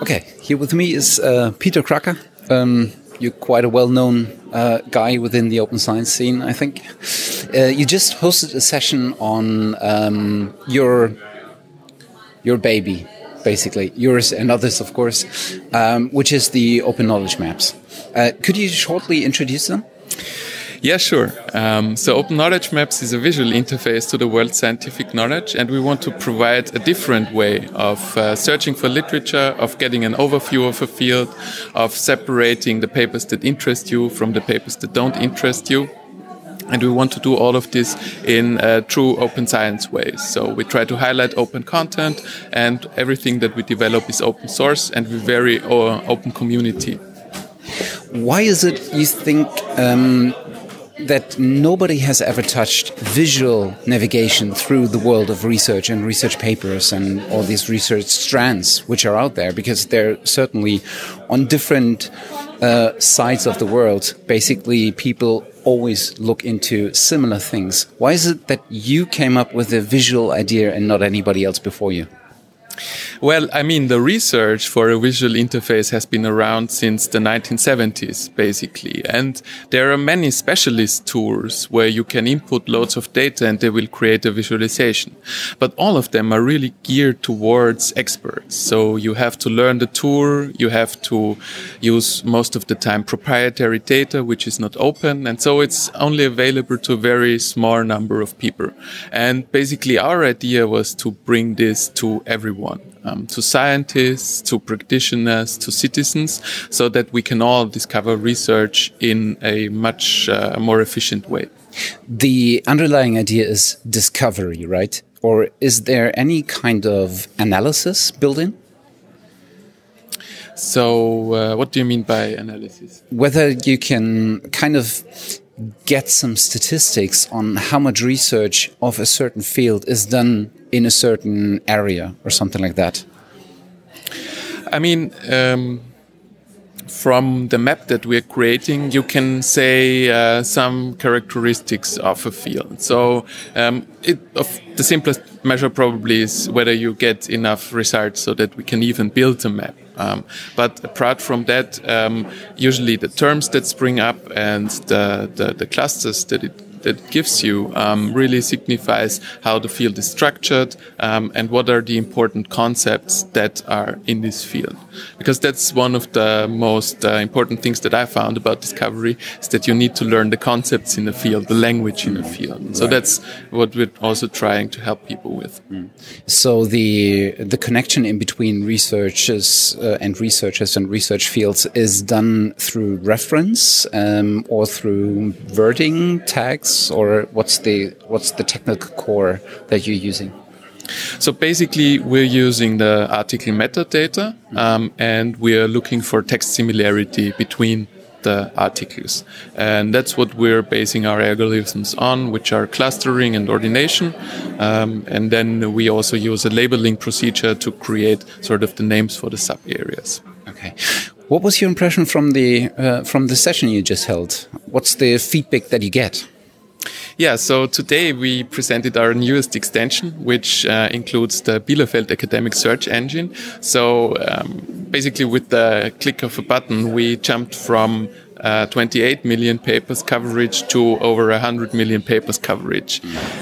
Okay, here with me is uh, Peter Kraker. Um, you're quite a well-known uh, guy within the open science scene, I think. Uh, you just hosted a session on um, your your baby, basically yours and others, of course, um, which is the Open Knowledge Maps. Uh, could you shortly introduce them? Yeah, sure. Um, so Open Knowledge Maps is a visual interface to the world's scientific knowledge, and we want to provide a different way of uh, searching for literature, of getting an overview of a field, of separating the papers that interest you from the papers that don't interest you. And we want to do all of this in a true open science way. So we try to highlight open content, and everything that we develop is open source, and we very uh, open community. Why is it you think um, that nobody has ever touched visual navigation through the world of research and research papers and all these research strands which are out there because they're certainly on different uh, sides of the world. Basically, people always look into similar things. Why is it that you came up with a visual idea and not anybody else before you? Well, I mean, the research for a visual interface has been around since the 1970s, basically. And there are many specialist tools where you can input loads of data and they will create a visualization. But all of them are really geared towards experts. So you have to learn the tool, you have to use most of the time proprietary data, which is not open. And so it's only available to a very small number of people. And basically our idea was to bring this to everyone um, to scientists, to practitioners, to citizens, so that we can all discover research in a much uh, more efficient way. The underlying idea is discovery, right? Or is there any kind of analysis built in? So, uh, what do you mean by analysis? Whether you can kind of get some statistics on how much research of a certain field is done in a certain area or something like that? I mean, um, from the map that we're creating, you can say uh, some characteristics of a field. So um, it, the simplest measure probably is whether you get enough results so that we can even build a map. Um, but apart from that, um, usually the terms that spring up and the, the, the clusters that it that gives you um, really signifies how the field is structured um, and what are the important concepts that are in this field. Because that's one of the most uh, important things that I found about discovery is that you need to learn the concepts in the field, the language in the field. And so that's what we're also trying to help people with. Mm. So the the connection in between researchers uh, and researchers and research fields is done through reference um, or through wording tags or what's the what's the technical core that you're using? So basically, we're using the article metadata, um, and we are looking for text similarity between the articles. And that's what we're basing our algorithms on, which are clustering and ordination. Um, and then we also use a labeling procedure to create sort of the names for the sub areas. Okay. What was your impression from the uh, from the session you just held? What's the feedback that you get? Yeah, so today we presented our newest extension, which uh, includes the Bielefeld Academic Search Engine. So um, basically, with the click of a button, we jumped from uh, 28 million papers coverage to over 100 million papers coverage.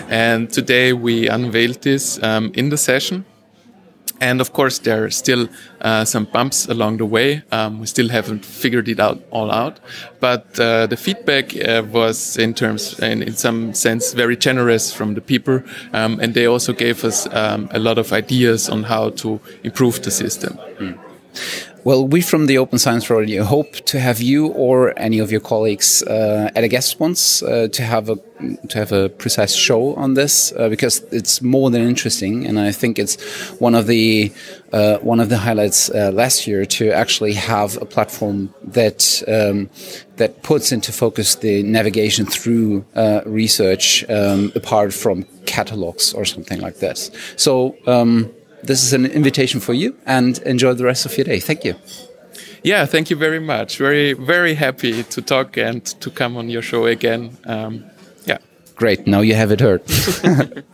And today we unveiled this um, in the session. And of course, there are still uh, some bumps along the way. Um, we still haven't figured it out all out, but uh, the feedback uh, was, in terms, in, in, some sense, very generous from the people, um, and they also gave us um, a lot of ideas on how to improve the system. Mm. Well, we from the Open Science Radio hope to have you or any of your colleagues uh, at a guest once uh, to have a to have a precise show on this uh, because it's more than interesting, and I think it's one of the uh, one of the highlights uh, last year to actually have a platform that um, that puts into focus the navigation through uh, research um, apart from catalogs or something like this. So. Um, this is an invitation for you and enjoy the rest of your day. Thank you. Yeah, thank you very much. Very, very happy to talk and to come on your show again. Um, yeah. Great. Now you have it heard.